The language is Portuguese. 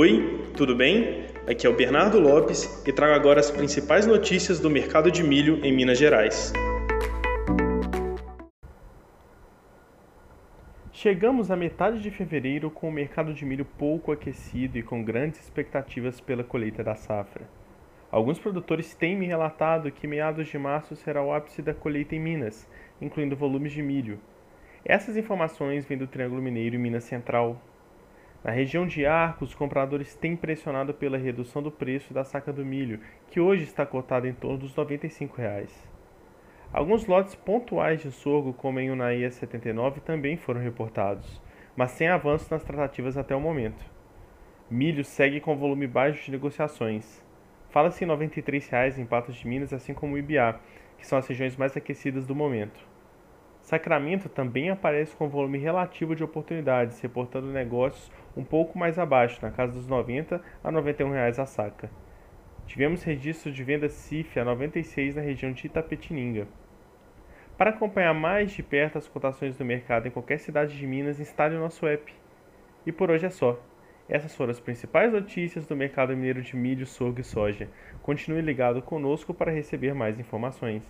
Oi, tudo bem? Aqui é o Bernardo Lopes e trago agora as principais notícias do mercado de milho em Minas Gerais. Chegamos à metade de fevereiro com o mercado de milho pouco aquecido e com grandes expectativas pela colheita da safra. Alguns produtores têm me relatado que meados de março será o ápice da colheita em Minas, incluindo volumes de milho. Essas informações vêm do Triângulo Mineiro e Minas Central, na região de Arcos, os compradores têm pressionado pela redução do preço da saca do milho, que hoje está cotada em torno dos 95 reais. Alguns lotes pontuais de sorgo, como em Unaíra 79, também foram reportados, mas sem avanço nas tratativas até o momento. Milho segue com volume baixo de negociações. Fala-se em 93 reais em Patos de Minas, assim como Ibiá, que são as regiões mais aquecidas do momento. Sacramento também aparece com volume relativo de oportunidades, reportando negócios um pouco mais abaixo, na casa dos 90 a 91 reais a saca. Tivemos registro de venda CIF a 96 na região de Itapetininga. Para acompanhar mais de perto as cotações do mercado em qualquer cidade de Minas, instale o nosso app. E por hoje é só. Essas foram as principais notícias do mercado mineiro de milho, sorgo e soja. Continue ligado conosco para receber mais informações.